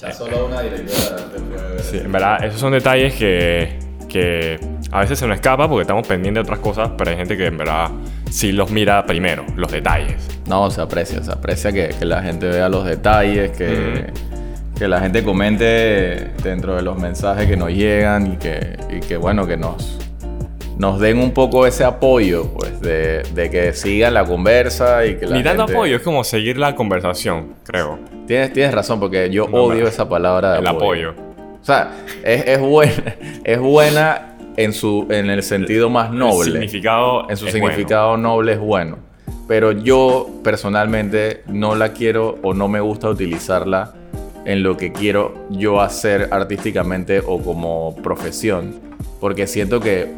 Ya solo una directora. Sí, en verdad, esos son detalles que, que a veces se nos escapa porque estamos pendientes de otras cosas, pero hay gente que en verdad sí los mira primero, los detalles. No, se aprecia, se aprecia que, que la gente vea los detalles, que, que la gente comente dentro de los mensajes que nos llegan y que, y que bueno, que nos, nos den un poco ese apoyo, pues, de, de que sigan la conversa y que la Ni tanto gente- apoyo, es como seguir la conversación, creo. Tienes, tienes razón, porque yo No, odio esa palabra de El apoyo. O sea, es, es buena, es buena en, su, en el sentido más El noble. significado en su es significado noble es bueno. Pero yo personalmente no la quiero o no me gusta utilizarla en lo que quiero yo hacer artísticamente o como profesión. Porque siento que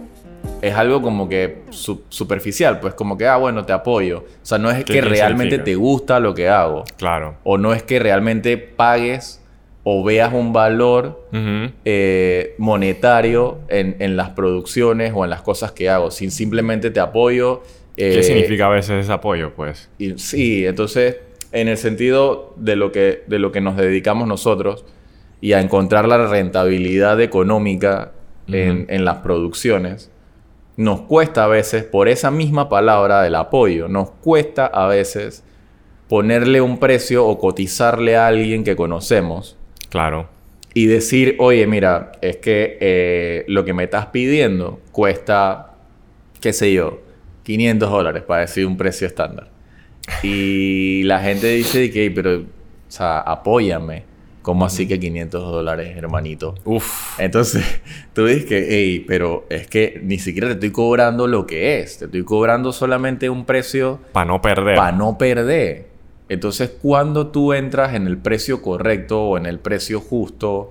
es algo como que su- superficial, pues como que, ah, bueno, te apoyo. O sea, no es ¿Qué- que qué realmente significa? te gusta lo que hago. Claro. O no es que realmente pagues o veas un valor eh, monetario en, en las producciones o en las cosas que hago. Sin simplemente te apoyo. ¿Qué eh, significa a veces ese apoyo, pues? y- sí, entonces, en el sentido de lo, que, de lo que nos dedicamos nosotros y a encontrar la rentabilidad económica en, en las producciones, nos cuesta a veces, por esa misma palabra del apoyo, nos cuesta a veces ponerle un precio o cotizarle a alguien que conocemos Claro. y decir, oye, mira, es que eh, lo que me estás pidiendo cuesta, qué sé yo, 500 dólares para decir un precio estándar. Y la gente dice que, pero, o sea, apóyame. ¿Cómo así que 500 dólares, hermanito? Uf. Entonces, tú dices que, hey, pero es que ni siquiera te estoy cobrando lo que es. Te estoy cobrando solamente un precio Para no perder. para no perder. Entonces, cuando tú entras en el precio correcto o en el precio justo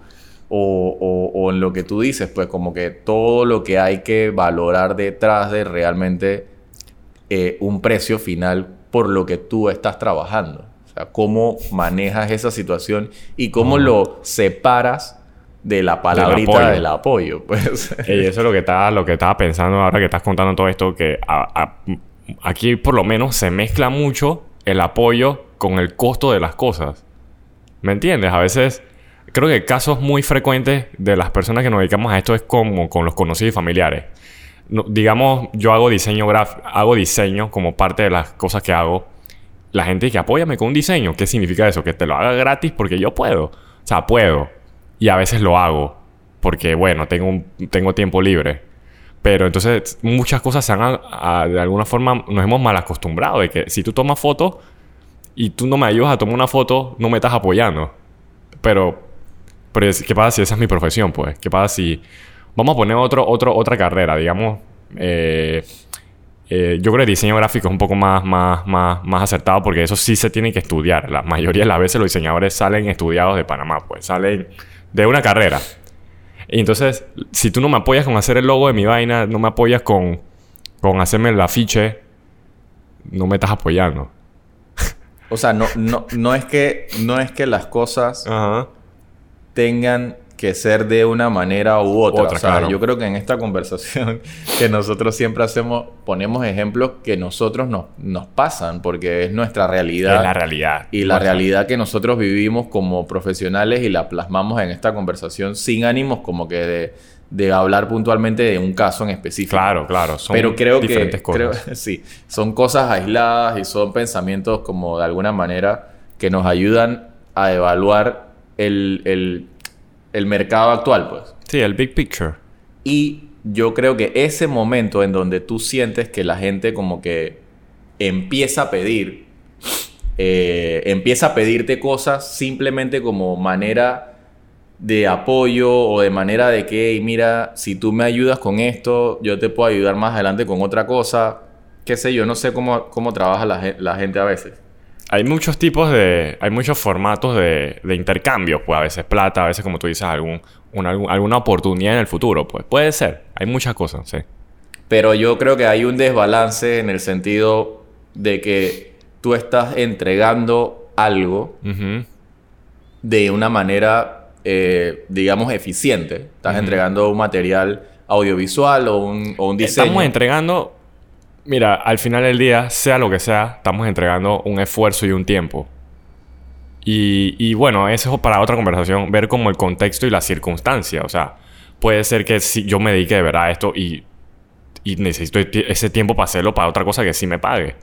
o, o- o en lo que tú dices, pues como que todo lo que hay que valorar detrás de realmente eh, un precio final por lo que tú estás trabajando. O sea, cómo manejas esa situación y cómo lo separas de la palabrita apoyo. del apoyo. Pues. Ey, eso es lo que estaba, lo que estaba pensando ahora que estás contando todo esto, que a- a- aquí por lo menos se mezcla mucho el apoyo con el costo de las cosas. ¿Me entiendes? A veces creo que casos muy frecuentes de las personas que nos dedicamos a esto es como con los conocidos y familiares. No- digamos, yo hago diseño gráfico, hago diseño como parte de las cosas que hago. La gente que apóyame con un diseño, ¿qué significa eso? Que te lo haga gratis porque yo puedo. O sea, puedo. Y a veces lo hago porque, bueno, tengo, tengo tiempo libre. Pero entonces muchas cosas se han, de alguna forma, nos hemos mal acostumbrado de que si tú tomas fotos y tú no me ayudas a tomar una foto, no me estás apoyando. Pero, pero ¿qué pasa si esa es mi profesión, pues? ¿Qué pasa si... Vamos a poner otro, otro, otra carrera, digamos... eh, eh, yo creo que diseño gráfico es un poco más, más, más, más acertado porque eso sí se tiene que estudiar. La mayoría de las veces los diseñadores salen estudiados de Panamá, pues salen de una carrera. Y entonces, si tú no me apoyas con hacer el logo de mi vaina, no me apoyas con, con hacerme el afiche, no me estás apoyando. O sea, no, no, no, es que, no es que las cosas Ajá. tengan que ser de una manera u otra. Otra, o sea, claro. yo creo que en esta conversación que nosotros siempre hacemos, ponemos ejemplos que nosotros nos, nos pasan, porque es nuestra realidad. Es la realidad. Y la O sea, realidad que nosotros vivimos como profesionales y la plasmamos en esta conversación sin ánimos como que de, de hablar puntualmente de un caso en específico. Claro, claro. Son Pero creo que diferentes creo- cosas. sí, son cosas aisladas y son pensamientos como de alguna manera que nos ayudan a evaluar el, el- el mercado actual, pues. Sí, el big picture. Y yo creo que ese momento en donde tú sientes que la gente como que empieza a pedir, eh, empieza a pedirte cosas simplemente como manera de apoyo o de manera de que, "Hey, mira, si tú me ayudas con esto, yo te puedo ayudar más adelante con otra cosa. Qué sé yo, no sé cómo, cómo trabaja la, la gente a veces. Hay muchos tipos de... Hay muchos formatos de, de intercambio. Pues a veces plata, a veces como tú dices, algún, un- algún- alguna oportunidad en el futuro. Pues puede ser. Hay muchas cosas, sí. Pero yo creo que hay un desbalance en el sentido de que tú estás entregando algo de una manera, eh, digamos, eficiente. Estás entregando un material audiovisual o un, o un diseño. Estamos entregando... Mira, al final del día, sea lo que sea, estamos entregando un esfuerzo y un tiempo. Y, bueno, eso es para otra conversación, ver como el contexto y la circunstancia. O sea, puede ser que si yo me dedique de verdad a esto y, necesito ese tiempo para hacerlo para otra cosa que sí me pague.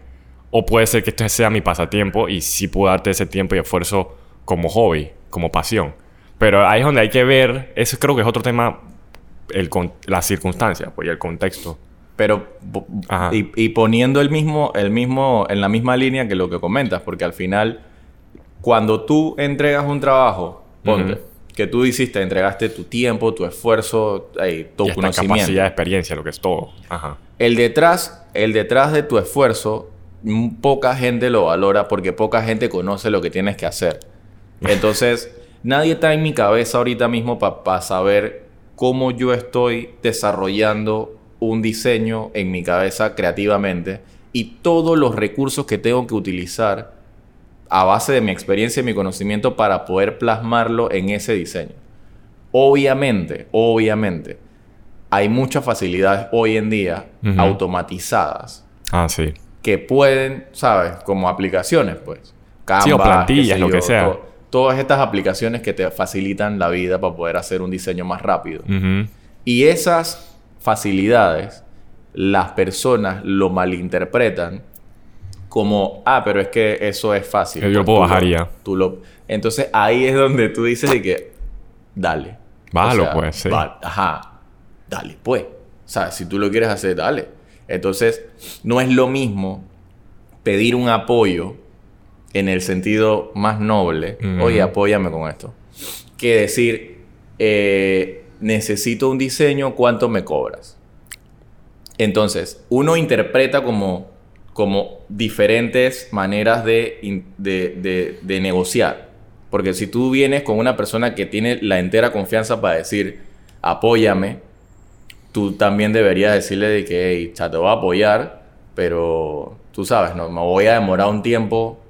O puede ser que esto sea mi pasatiempo y sí puedo darte ese tiempo y esfuerzo como hobby, como pasión. Pero ahí es donde hay que ver, eso creo que es otro tema, el, la circunstancia pues, y el contexto. Pero, y, y, poniendo el mismo, el mismo, en la misma línea que lo que comentas, porque al final, cuando tú entregas un trabajo, ponte, que tú hiciste, entregaste tu tiempo, tu esfuerzo, eh, tu y conocimiento. capacidad de experiencia, lo que es todo. Ajá. El detrás, el detrás de tu esfuerzo, poca gente lo valora porque poca gente conoce lo que tienes que hacer. Entonces, nadie está en mi cabeza ahorita mismo para saber cómo yo estoy desarrollando un diseño en mi cabeza creativamente y todos los recursos que tengo que utilizar a base de mi experiencia y mi conocimiento para poder plasmarlo en ese diseño. Obviamente, obviamente, hay muchas facilidades hoy en día automatizadas. Ah, sí. Que pueden, ¿sabes? Como aplicaciones, pues. Canva, o plantillas, lo que sea. todas estas aplicaciones que te facilitan la vida para poder hacer un diseño más rápido. Y esas facilidades, las personas lo malinterpretan como, ah, pero es que eso es fácil. Yo lo puedo bajar ya. Tú lo... Entonces ahí es donde tú dices de que, dale. Bájalo, pues, sí. Ajá, dale, pues. O sea, si tú lo quieres hacer, dale. Entonces, no es lo mismo pedir un apoyo en el sentido más noble, oye, apóyame con esto, que decir, eh, necesito un diseño, ¿cuánto me cobras? Entonces, uno interpreta como, como diferentes maneras de, de, negociar. Porque si tú vienes con una persona que tiene la entera confianza para decir, apóyame, tú también deberías decirle de que, hey, te voy a apoyar, pero tú sabes, no, me voy a demorar un tiempo.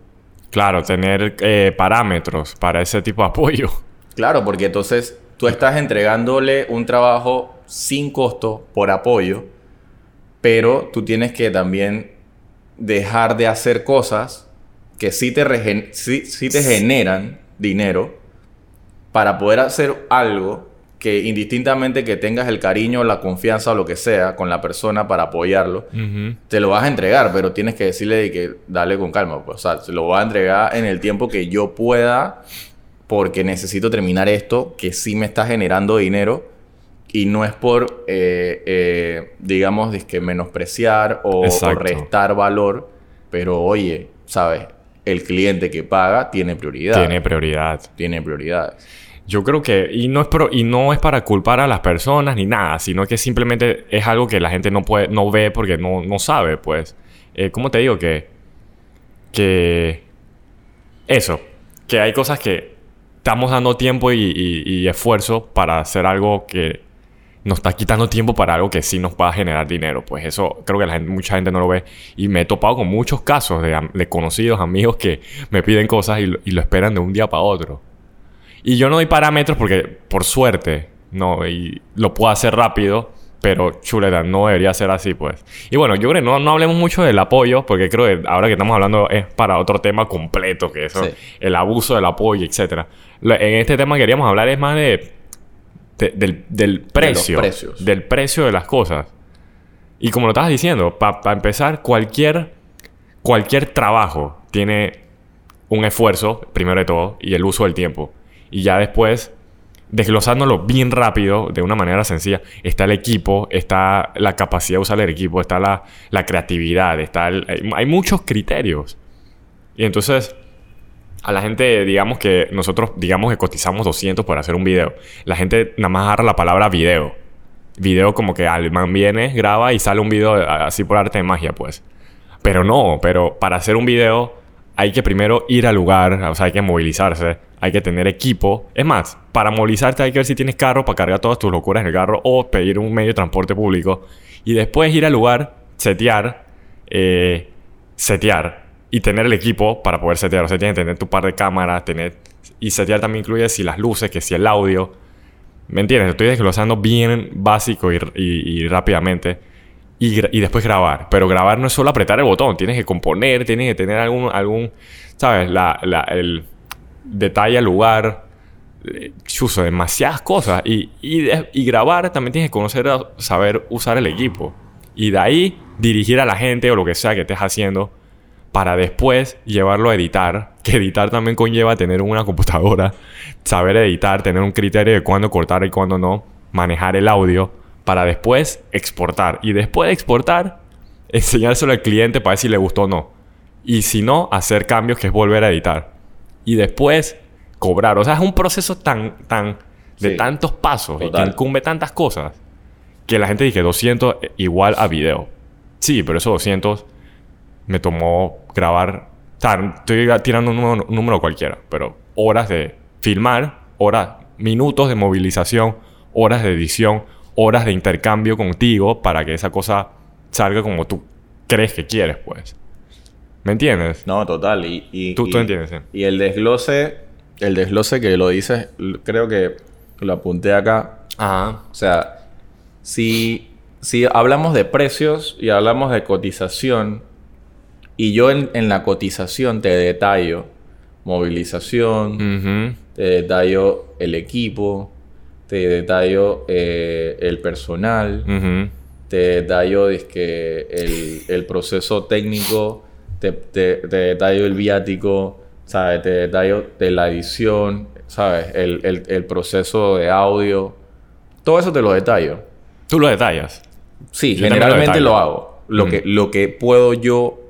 Claro, tener eh, parámetros para ese tipo de apoyo. Claro, porque entonces tú estás entregándole un trabajo sin costo por apoyo, pero tú tienes que también dejar de hacer cosas que sí te, te generan dinero para poder hacer algo que indistintamente que tengas el cariño, la confianza o lo que sea con la persona para apoyarlo, te lo vas a entregar, pero tienes que decirle de que dale con calma, pues, o sea, se lo voy a entregar en el tiempo que yo pueda porque necesito terminar esto que sí me está generando dinero y no es por, eh, eh, digamos, que menospreciar o, restar valor, pero oye, ¿sabes? El cliente que paga tiene prioridad. Tiene prioridad. Tiene prioridad. Yo creo que, y no, es y no es para culpar a las personas ni nada, sino que simplemente es algo que la gente no puede, no ve porque no, no sabe, pues. Eh, ¿Cómo te digo? Que, que, eso, que hay cosas que estamos dando tiempo y, esfuerzo para hacer algo que nos está quitando tiempo para algo que sí nos va a generar dinero. Pues eso creo que mucha gente no lo ve. Y me he topado con muchos casos de, conocidos, amigos que me piden cosas y lo, esperan de un día para otro. Y yo no doy parámetros porque, por suerte, no, y lo puedo hacer rápido. Pero chuleta, no debería ser así, pues. Y bueno, yo creo que no, no hablemos mucho del apoyo, porque creo que ahora que estamos hablando es para otro tema completo, que eso, el abuso del apoyo, etcétera. En este tema queríamos hablar es más de, del, precio. del precio de las cosas. Y como lo estabas diciendo, para empezar, cualquier, cualquier trabajo tiene un esfuerzo, primero de todo, y el uso del tiempo. Y ya después desglosándolo bien rápido, de una manera sencilla, está el equipo, está la capacidad de usar el equipo, está la, creatividad, está hay muchos criterios. Y entonces, a la gente, digamos que nosotros, digamos que cotizamos 200 por hacer un video. La gente nada más agarra la palabra video. Video como que al man viene, graba y sale un video así por arte de magia, pues. Pero no, pero para hacer un video hay que primero ir al lugar, o sea, hay que movilizarse, hay que tener equipo. Es más, para movilizarte hay que ver si tienes carro para cargar todas tus locuras en el carro o pedir un medio de transporte público. Y después ir al lugar, setear, eh, setear y tener el equipo para poder setear. O sea, tienes que tener tu par de cámaras, tener... Y setear también incluye si las luces, que si el audio. ¿Me entiendes? Estoy desglosando bien básico y, rápidamente. Y, y, después grabar. Pero grabar no es solo apretar el botón. Tienes que componer, tienes que tener algún... algún ¿Sabes? La, la, el, detalle al lugar, eh, chuzo, demasiadas cosas. Y, y, y grabar también tienes que conocer, saber usar el equipo. Y de ahí dirigir a la gente o lo que sea que estés haciendo para después llevarlo a editar. Que editar también conlleva tener una computadora, saber editar, tener un criterio de cuándo cortar y cuándo no, manejar el audio para después exportar. Y después de exportar, enseñárselo al cliente para ver si le gustó o no. Y si no, hacer cambios que es volver a editar. Y después cobrar. O sea, es un proceso tan, tan, de Sí. tantos pasos y que incumbe tantas cosas que la gente dice 200 igual a video. Sí, pero esos 200 me tomó grabar. O sea, estoy tirando un número, un número cualquiera, pero horas de filmar, horas, minutos de movilización, horas de edición, horas de intercambio contigo para que esa cosa salga como tú crees que quieres, pues. ¿Me entiendes? No, total. Y, y- Tú- y- tú entiendes, sí. Y el desglose, el desglose que lo dices, creo que lo apunté acá. Ajá. O sea, si, si hablamos de precios y hablamos de cotización, y yo en, en la cotización te detallo movilización, te detallo el equipo, te detallo eh, el personal, te detallo dizque, el, el proceso técnico, te, te, te detallo el viático, ¿sabes? Te detallo de la edición, ¿sabes? El, el- el proceso de audio. Todo eso te lo detallo. Tú lo detallas. Sí, Yo también lo generalmente lo hago. Lo, Mm. que, lo que puedo yo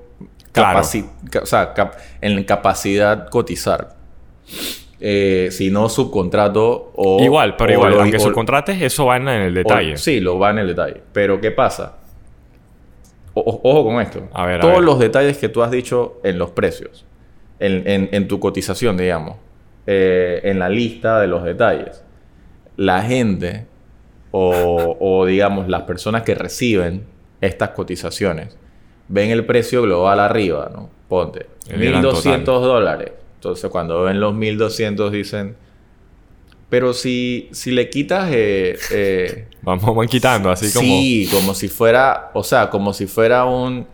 Claro. o sea, en capacidad cotizar. Eh, si no subcontrato o... igual, pero o igual, lo- aunque o- subcontrates, eso va en el detalle. o- sí, lo va en el detalle. Pero ¿qué pasa? O- ojo con esto. A ver, a Todos ver. los detalles que tú has dicho en los precios, en, en- en tu cotización, digamos, eh, en la lista de los detalles, la gente o, o, digamos las personas que reciben estas cotizaciones ven el precio global arriba, ¿no? Ponte, El gran 1.200 total. dólares. Entonces cuando ven los 1.200 dicen... Pero si, si le quitas eh, eh, Vamos, van quitando, así como... Sí, como si fuera, o sea, como si fuera un...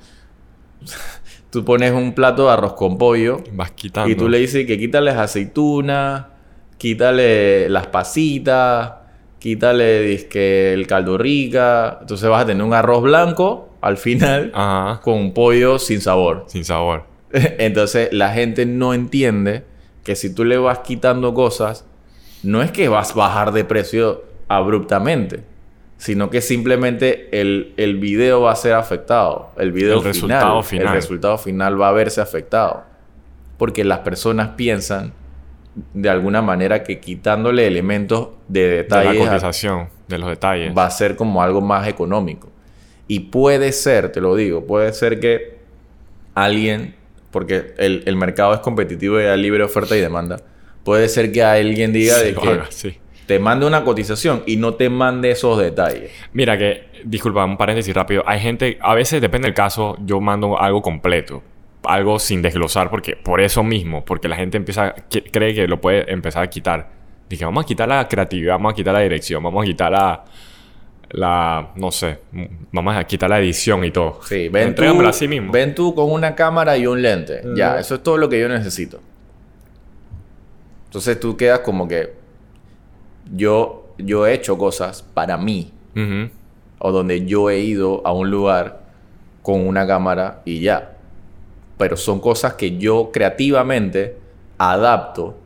tú pones un plato de arroz con pollo Vas quitando. y tú le dices que quítale aceituna, quítale las pasitas, quítale dizque, el caldo rica. Entonces vas a tener un arroz blanco al final Ajá. con un pollo sin sabor. Sin sabor. Entonces la gente no entiende que si tú le vas quitando cosas, no es que vas a bajar de precio abruptamente, sino que simplemente el, el video va a ser afectado. El video El final, resultado final. El resultado final va a verse afectado. Porque las personas piensan de alguna manera que quitándole elementos de De la detalle a- cotización, de los detalles. va a ser como algo más económico. Y puede ser, te lo digo, puede ser que alguien, porque el, el mercado es competitivo y hay libre oferta y demanda, puede ser que alguien diga Sí, de lo que sí. te mande una cotización y no te mande esos detalles. Mira que, disculpa, un paréntesis rápido. Hay gente, a veces depende del caso, yo mando algo completo. Algo sin desglosar, porque por eso mismo, porque la gente empieza, cree que lo puede empezar a quitar. Dije, vamos a quitar la creatividad, vamos a quitar la dirección, vamos a quitar la, la no sé, vamos a quitar la edición y todo. Sí, ven tú, así mismo. ven tú con una cámara y un lente. Ya, eso es todo lo que yo necesito. Entonces tú quedas como que yo, yo he hecho cosas para mí. O donde yo he ido a un lugar con una cámara y ya. Pero son cosas que yo creativamente adapto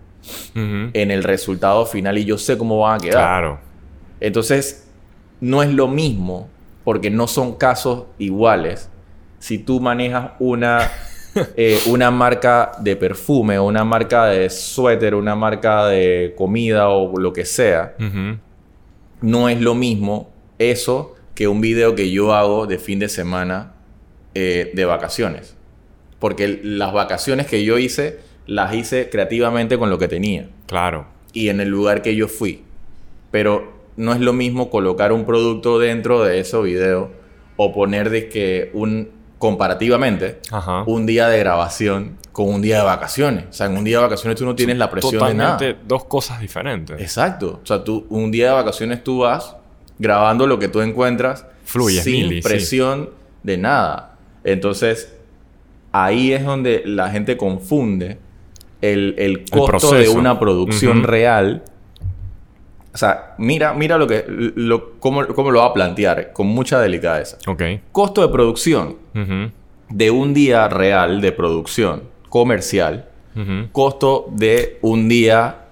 en el resultado final y yo sé cómo van a quedar. Claro. Entonces, no es lo mismo porque no son casos iguales. Si tú manejas una, eh, una marca de perfume una marca de suéter, una marca de comida o lo que sea, no es lo mismo eso que un video que yo hago de fin de semana eh, de vacaciones. Porque las vacaciones que yo hice, las hice creativamente con lo que tenía Claro. y en el lugar que yo fui. Pero no es lo mismo colocar un producto dentro de ese video o poner de que un comparativamente Ajá. un día de grabación con un día de vacaciones. O sea, en un día de vacaciones tú no tienes la presión de nada. Dos cosas diferentes. Exacto. O sea, tú un día de vacaciones tú vas grabando lo que tú encuentras Fluye, sin mili, sí. presión de nada. Entonces, ahí es donde la gente confunde el, el costo de una producción real. O sea, mira, mira lo que, lo, cómo, cómo lo va a plantear con mucha delicadeza. Ok. Costo de producción de un día real de producción comercial. Costo de un día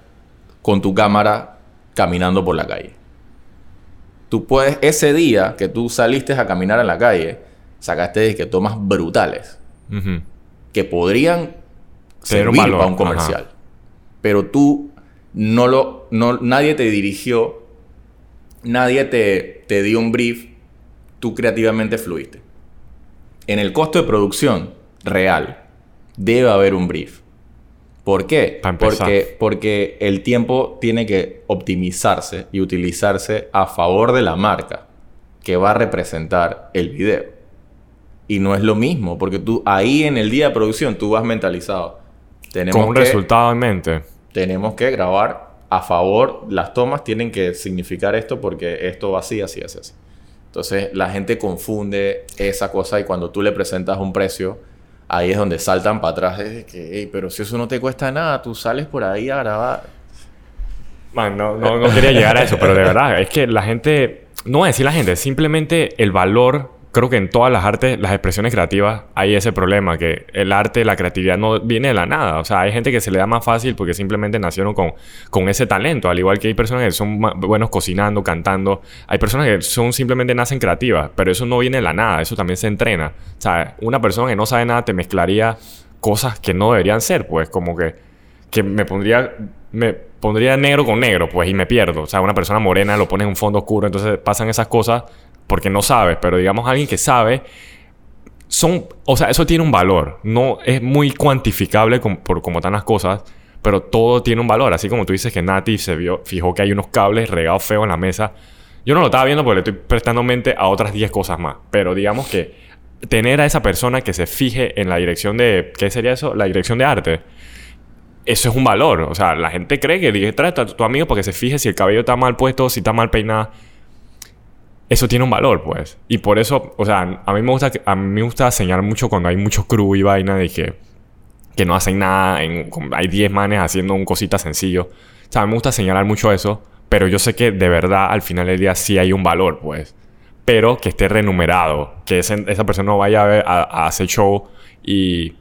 con tu cámara caminando por la calle. Tú puedes, ese día que tú saliste a caminar en la calle, sacaste de que tomas brutales que podrían servir para un comercial. Pero tú no lo, no, nadie te dirigió, nadie te, te dio un brief, tú creativamente fluiste. En el costo de producción real debe haber un brief. ¿Por qué? Porque, porque el tiempo tiene que optimizarse y utilizarse a favor de la marca que va a representar el video. Y no es lo mismo, porque tú ahí en el día de producción tú vas mentalizado. Tenemos Con un que, resultado en mente. Tenemos que grabar a favor, las tomas tienen que significar esto porque esto va así, así, así, así. Entonces la gente confunde esa cosa y cuando tú le presentas un precio, ahí es donde saltan para atrás de que, "Ey, pero si eso no te cuesta nada, tú sales por ahí a grabar. Man, no, no, no quería llegar a eso, pero de verdad, es que la gente, no voy a decir la gente, simplemente el valor, creo que en todas las artes, las expresiones creativas, hay ese problema, que el arte, la creatividad no viene de la nada. O sea, hay gente que se le da más fácil porque simplemente nacieron con, con ese talento, al igual que hay personas que son ma- buenos cocinando, cantando, hay personas que son simplemente nacen creativas, pero eso no viene de la nada, eso también se entrena. O sea, una persona que no sabe nada te mezclaría cosas que no deberían ser, pues como que que me pondría me pondría negro con negro, pues, y me pierdo. O sea, una persona morena lo pone en un fondo oscuro, entonces pasan esas cosas porque no sabes, pero digamos alguien que sabe son, o sea, eso tiene un valor, no es muy cuantificable com- por cómo están las cosas, pero todo tiene un valor, así como tú dices que Nati se vio, fijó que hay unos cables regados feos en la mesa. Yo no lo estaba viendo porque le estoy prestando mente a otras 10 cosas más, pero digamos que tener a esa persona que se fije en la dirección de, ¿qué sería eso? La dirección de arte eso es un valor. O sea, la gente cree que trae a tu, tu amigo para que se fije si el cabello está mal puesto, si está mal peinado. Eso tiene un valor, pues. Y por eso, o sea, a mí me gusta, a mí me gusta señalar mucho cuando hay mucho crew y vaina de que, que no hacen nada. En, hay 10 manes haciendo un cosita sencillo. O sea, a mí me gusta señalar mucho eso. Pero yo sé que de verdad al final del día sí hay un valor, pues. Pero que esté renumerado. Que ese- esa persona no vaya a, ver- a- a hacer show y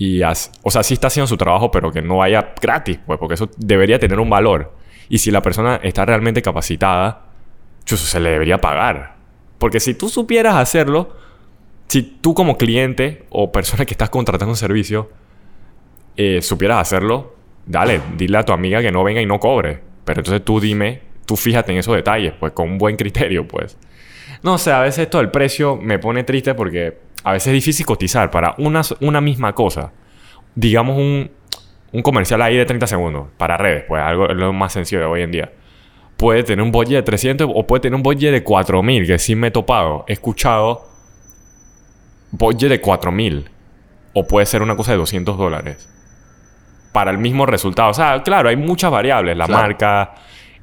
y haz- o sea, sí está haciendo su trabajo, pero que no vaya gratis, pues, porque eso debería tener un valor. Y si la persona está realmente capacitada, chuzo, se le debería pagar. Porque si tú supieras hacerlo, si tú como cliente o persona que estás contratando un servicio, eh, supieras hacerlo, dale, dile a tu amiga que no venga y no cobre. Pero entonces tú dime, tú fíjate en esos detalles, pues, con un buen criterio, pues. No sé, a veces esto del precio me pone triste porque a veces es difícil cotizar para una, una misma cosa. Digamos un, un comercial ahí de 30 segundos para redes, pues algo es lo más sencillo de hoy en día. Puede tener un budget de 300 o puede tener un budget de 4000, que sí me he topado. He escuchado budget de 4000 o puede ser una cosa de 200 dólares para el mismo resultado. O sea, claro, hay muchas variables. La Claro. marca,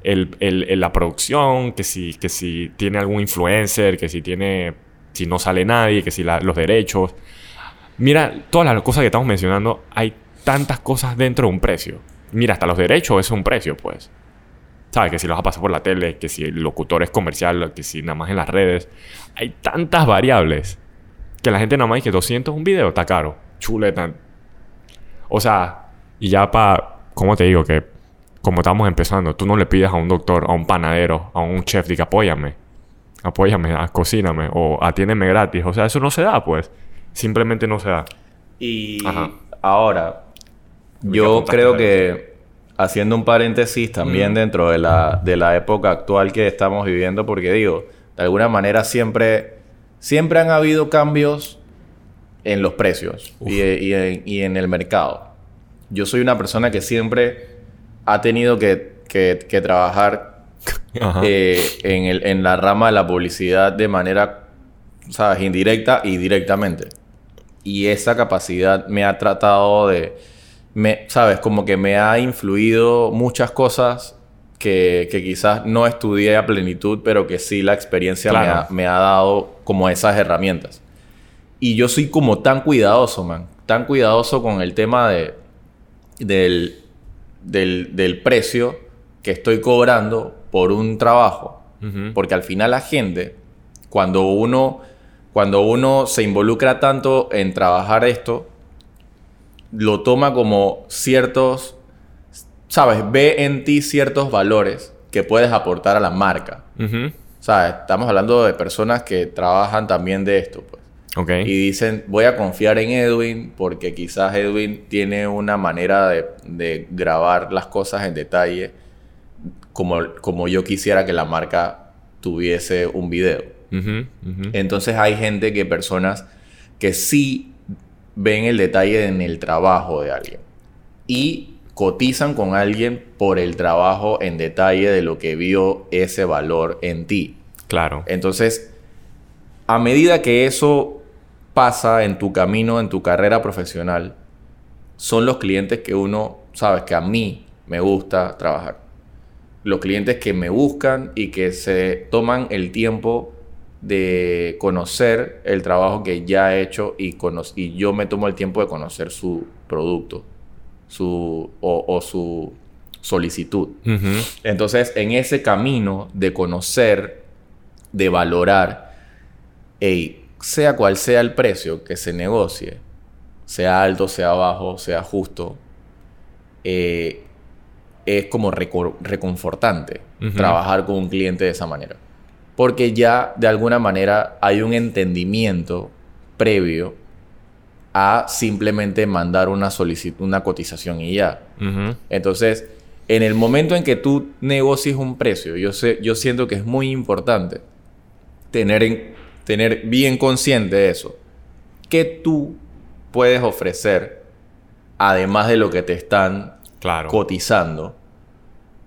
el, el- el- la producción, que si, que si tiene algún influencer, que si tiene, si no sale nadie, que si la- los derechos. Mira, todas las cosas que estamos mencionando, hay tantas cosas dentro de un precio. Mira, hasta los derechos es un precio, pues. ¿Sabes? Que si los vas a pasar por la tele, que si el locutor es comercial, que si nada más en las redes. Hay tantas variables que la gente nada más dice que 200 un video está caro. Chuleta. O sea, y ya para, ¿cómo te digo? Que como estamos empezando, tú no le pides a un doctor, a un panadero, a un chef, que apóyame, apóyame, a- cocíname o atiéndeme gratis. O sea, eso no se da, pues. Simplemente no se da. Y Ajá. ahora, yo creo que haciendo un paréntesis también dentro de la, de la época actual que estamos viviendo, porque digo, de alguna manera siempre, siempre han habido cambios en los precios y, y en, y en el mercado. Yo soy una persona que siempre ha tenido que, que- que trabajar eh, en, el- en la rama de la publicidad de manera, ¿sabes? Indirecta y directamente. Y esa capacidad me ha tratado de, me, ¿sabes? Como que me ha influido muchas cosas que, que quizás no estudié a plenitud, pero que sí la experiencia me, ha, me ha dado como esas herramientas. Y yo soy como tan cuidadoso, man. Tan cuidadoso con el tema de, del, del, del precio que estoy cobrando por un trabajo. Porque al final la gente, cuando uno, cuando uno se involucra tanto en trabajar esto, lo toma como ciertos, sabes, ve en ti ciertos valores que puedes aportar a la marca. Ujú. ¿Sabes? Estamos hablando de personas que trabajan también de esto, pues. Ok. Y dicen, voy a confiar en Edwin porque quizás Edwin tiene una manera de, de grabar las cosas en detalle como, como yo quisiera que la marca tuviese un video. Entonces hay gente que, personas que sí ven el detalle en el trabajo de alguien y cotizan con alguien por el trabajo en detalle de lo que vio ese valor en ti. Claro. Entonces, a medida que eso pasa en tu camino, en tu carrera profesional, son los clientes que uno, sabes, que a mí me gusta trabajar. Los clientes que me buscan y que se toman el tiempo de conocer el trabajo que ya he hecho y, y yo me tomo el tiempo de conocer su producto su, o, o su solicitud. Entonces, en ese camino de conocer, de valorar, ey, sea cual sea el precio que se negocie, sea alto, sea bajo, sea justo, eh, es como reconfortante trabajar con un cliente de esa manera. Porque ya de alguna manera hay un entendimiento previo a simplemente mandar una solicitud, una cotización y ya. Entonces, en el momento en que tú negocies un precio, yo, sé, yo siento que es muy importante tener, en- tener bien consciente de eso. ¿Qué tú puedes ofrecer además de lo que te están Claro. cotizando?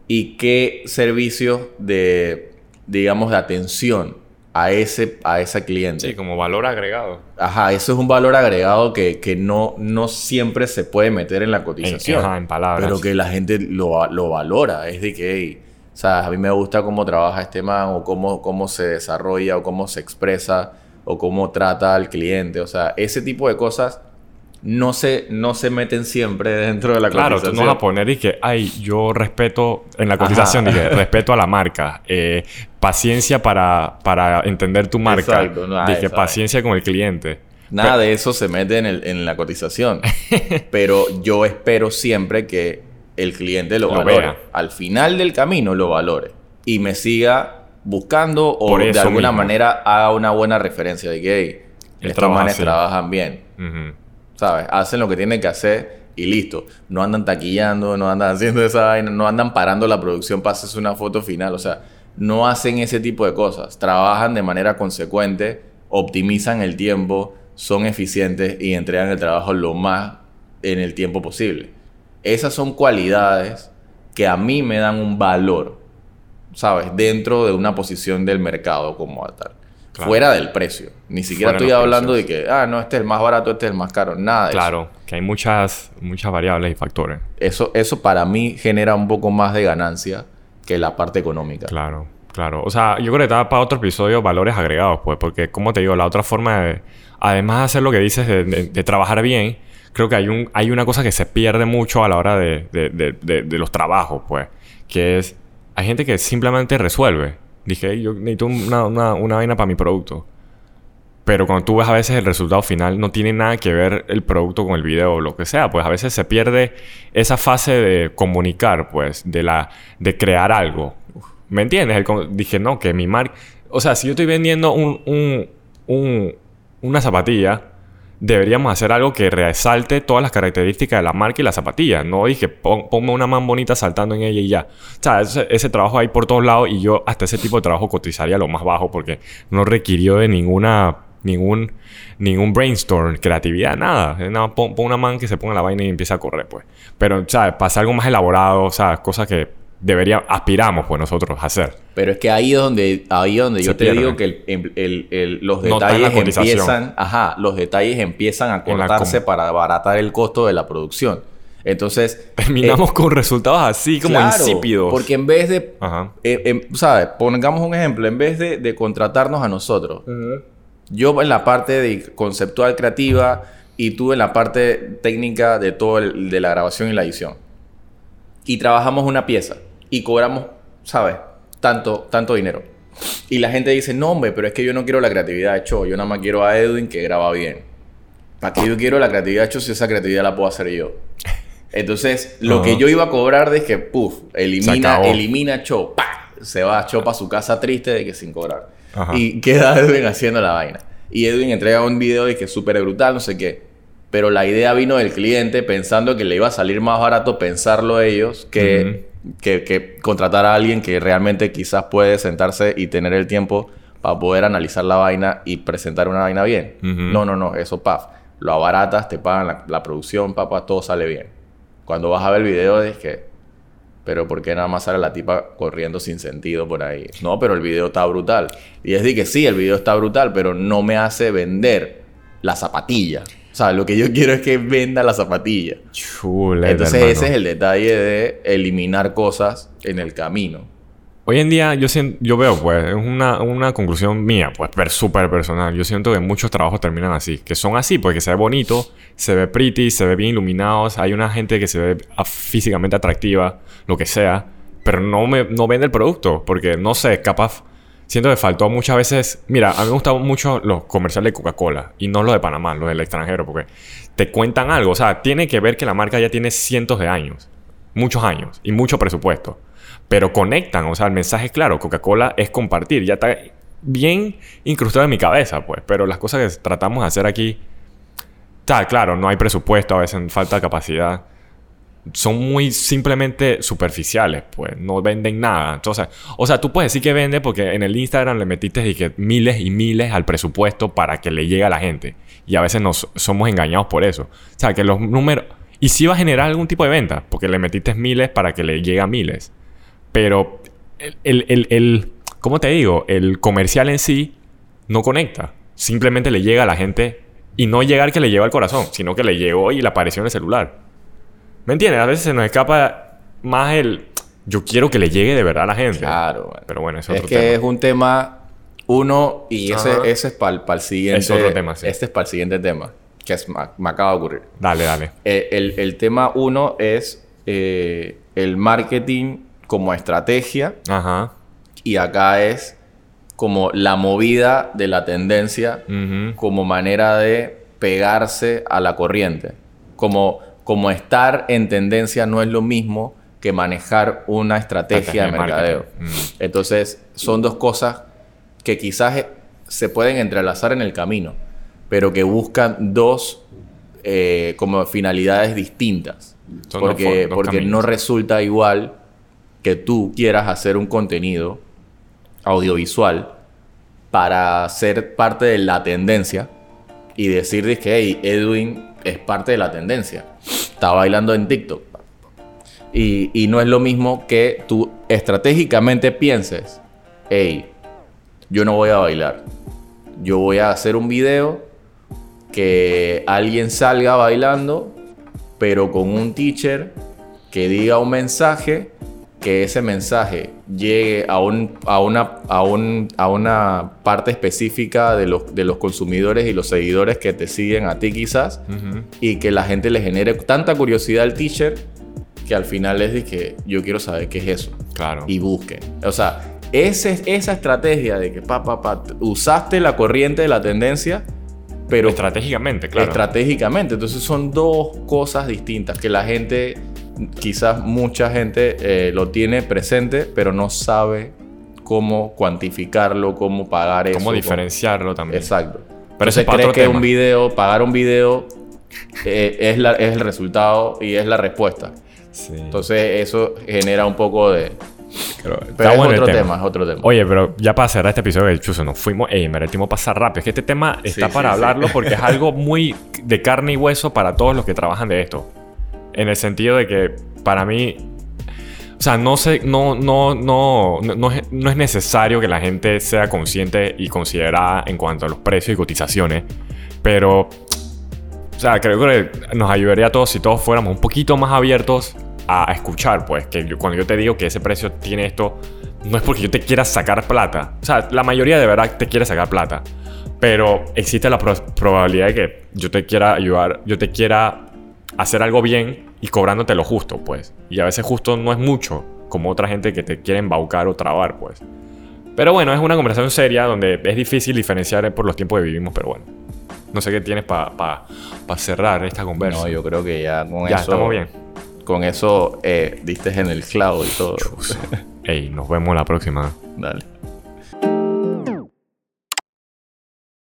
¿Y qué servicios de, digamos, de atención a ese, a ese cliente? Sí, como valor agregado. Ajá, eso es un valor agregado que, que no, no siempre se puede meter en la cotización. ajá, en palabras. Pero que la gente lo, lo valora. Es de que, hey, o sea, a mí me gusta cómo trabaja este man, o cómo, cómo se desarrolla, o cómo se expresa, o cómo trata al cliente. O sea, ese tipo de cosas no se, no se meten siempre dentro de la Claro, tú cotización. no vas a poner y que, ay, yo respeto en la cotización, dije, respeto a la marca, eh, paciencia para, para entender tu marca, Exacto, nada dije, paciencia con el cliente. Nada de eso se mete en, el- en la cotización. Pero yo espero siempre que el cliente lo, Lo valore. vea. Al final del camino lo valore. Y me siga buscando o de alguna mismo. manera haga una buena referencia de que hey, estos manes trabajan bien. Ujú. ¿Sabes? Hacen lo que tienen que hacer y listo. No andan taquillando, no andan haciendo esa vaina, no andan parando la producción para hacerse una foto final. O sea, no hacen ese tipo de cosas. Trabajan de manera consecuente, optimizan el tiempo, son eficientes y entregan el trabajo lo más en el tiempo posible. Esas son cualidades que a mí me dan un valor, ¿sabes? Dentro de una posición del mercado como tal. Claro. Fuera del precio. Ni siquiera Fuera estoy hablando precios. de que, ah, no, este es el más barato, este es el más caro. Nada de Claro, que hay muchas, muchas variables y factores. eso. Eso, para mí genera un poco más de ganancia que la parte económica. Claro, claro. O sea, yo creo que estaba para otro episodio valores agregados, pues, porque, como te digo, la otra forma de, además de hacer lo que dices de, de- de trabajar bien, creo que hay, un, hay una cosa que se pierde mucho a la hora de- de los trabajos, pues, que es, hay gente que simplemente resuelve. Dije, "Ey, yo necesito una, una, una vaina para mi producto. Pero cuando tú ves a veces el resultado final, no tiene nada que ver el producto con el video o lo que sea. Pues a veces se pierde esa fase de comunicar, pues, de la de crear algo. ¿Me entiendes? El dije, no, que mi marca... O sea, si yo estoy vendiendo un, un, un- una zapatilla, deberíamos hacer algo que resalte todas las características de la marca y la zapatilla. No dije, pon- ponme una man bonita saltando en ella y ya. O sea, ese, trabajo hay por todos lados y yo hasta ese tipo de trabajo cotizaría lo más bajo porque no requirió de ninguna... Ningún, ningún brainstorm, creatividad, nada. Nada, pon, una man que se ponga la vaina y empieza a correr, pues. Pero, ¿sabes? Pasa algo más elaborado, o sea, cosas que debería, aspiramos, pues, nosotros a hacer. Pero es que ahí es donde, ahí es donde Se yo te digo que el- el- el- los detalles empiezan, ajá, los detalles empiezan a cortarse para abaratar el costo de la producción. Entonces Terminamos eh, con resultados así como claro, insípidos. Porque en vez de, Ajá. eh, em, ¿sabes? Pongamos un ejemplo, en vez de, de contratarnos a nosotros, yo en la parte de conceptual creativa y tú en la parte técnica de todo el- de la grabación y la edición. Y trabajamos una pieza y cobramos, ¿sabes? Tanto, tanto dinero. Y la gente dice, no, hombre, pero es que yo no quiero la creatividad de Cho, yo nada más quiero a Edwin que graba bien. ¿Para qué yo quiero la creatividad de Cho si esa creatividad la puedo hacer yo? Entonces, lo que yo iba a cobrar de que, puff, elimina, elimina a Cho, ¡pa! Se va a Cho para su casa triste de que sin cobrar. Y queda Edwin haciendo la vaina. Y Edwin entrega un video de que es súper brutal, no sé qué. Pero la idea vino del cliente pensando que le iba a salir más barato pensarlo ellos que, que, que contratar a alguien que realmente quizás puede sentarse y tener el tiempo para poder analizar la vaina y presentar una vaina bien. No, no, no, eso paf. Lo abaratas, te pagan la, la producción, papá, todo sale bien. Cuando vas a ver el video es que, pero ¿por qué nada más sale la tipa corriendo sin sentido por ahí? No, pero el video está brutal. Y es de que sí, el video está brutal, pero no me hace vender la zapatilla. O sea, lo que yo quiero es que venda la zapatilla. Chuleta, Entonces hermano. ese es el detalle de eliminar cosas en el camino. Hoy en día yo, sien- yo veo, pues, es una, una conclusión mía, pues, per- súper personal. Yo siento que muchos trabajos terminan así. Que son así, porque se ve bonito, se ve pretty, se ve bien iluminados. Hay una gente que se ve físicamente atractiva, lo que sea. Pero no, me, no vende el producto, porque no sé, capaz... Siento que faltó muchas veces... Mira, a mí me gustan mucho los comerciales de Coca-Cola. Y no los de Panamá, los del extranjero, porque te cuentan algo. O sea, tiene que ver que la marca ya tiene cientos de años. Muchos años. Y mucho presupuesto pero conectan, o sea, el mensaje es claro, Coca-Cola es compartir, ya está bien incrustado en mi cabeza, pues, pero las cosas que tratamos de hacer aquí, está claro, no hay presupuesto, a veces falta capacidad, son muy simplemente superficiales, pues, no venden nada, entonces, o sea, tú puedes decir que vende porque en el Instagram le metiste y que miles y miles al presupuesto para que le llegue a la gente, y a veces nos somos engañados por eso, o sea, que los números, y sí va a generar algún tipo de venta, porque le metiste miles para que le llegue a miles. Pero el, el, el, ¿cómo te digo? El comercial en sí no conecta. Simplemente le llega a la gente y no llegar que le lleva al corazón, sino que le llegó y le apareció en el celular. ¿Me entiendes? A veces se nos escapa más el yo quiero que le llegue de verdad a la gente. Claro, man. Pero bueno, es Es otro que tema. es un tema uno y ese, Ajá. ese es para el siguiente. Es otro tema, sí. Este es para el siguiente tema que es- me, me acaba de ocurrir. Dale, dale. Eh, el, el tema uno es eh, el marketing como estrategia Ajá. y acá es como la movida de la tendencia como manera de pegarse a la corriente. Como, como estar en tendencia no es lo mismo que manejar una estrategia de Estrategia de mercadeo. marketing. Entonces, son dos cosas que quizás eh, se pueden entrelazar en el camino, pero que buscan dos eh, como finalidades distintas. Son porque dos porque caminos. no resulta igual que tú quieras hacer un contenido audiovisual para ser parte de la tendencia y decir que hey, Edwin es parte de la tendencia. Está bailando en TikTok. Y, y no es lo mismo que tú estratégicamente pienses, hey, yo no voy a bailar. Yo voy a hacer un video que alguien salga bailando, pero con un teacher que diga un mensaje, que ese mensaje llegue a, un, a, una, a, un- a una parte específica de los, de los consumidores y los seguidores que te siguen a ti quizás, y que la gente le genere tanta curiosidad al teacher que al final es de que yo quiero saber qué es eso Claro. y busquen. O sea, ese, esa estrategia de que pa, pa, pa, usaste la corriente de la tendencia, pero Estratégicamente, claro. estratégicamente. Entonces son dos cosas distintas que la gente, quizás mucha gente eh, lo tiene presente, pero no sabe cómo cuantificarlo, cómo pagar eso. Cómo diferenciarlo también. Exacto. Pero crees otro que tema. un video, pagar un video eh, es, la, es el resultado y es la respuesta. Sí. Entonces eso genera un poco de... Pero, Pero está es bueno el otro tema. es otro tema. Oye, pero ya para cerrar este episodio de Chuzo, nos fuimos. Ey, meretimos pasar rápido. Es que este tema está Sí, para sí, hablarlo porque es algo muy de carne y hueso para todos los que trabajan de esto. En el sentido de que para mí. O sea, no sé, no, no, no, no, no es, necesario que la gente sea consciente y considerada en cuanto a los precios y cotizaciones. Pero o sea, creo que nos ayudaría a todos si todos fuéramos un poquito más abiertos a escuchar, pues, que yo- cuando yo te digo que ese precio tiene esto, no es porque yo te quiera sacar plata. O sea, la mayoría de verdad te quiere sacar plata. Pero existe la pro- probabilidad de que yo te quiera ayudar, yo te quiera hacer algo bien y cobrándote lo justo, pues. Y a veces justo no es mucho, como otra gente que te quiere embaucar o trabar, pues. Pero bueno, es una conversación seria donde es difícil diferenciar por los tiempos que vivimos, pero bueno. No sé qué tienes para cerrar esta conversa. No, yo creo que ya con ya, eso. estamos bien. Con eso eh, diste en el clavo y todo. Ey, nos vemos la próxima. Dale.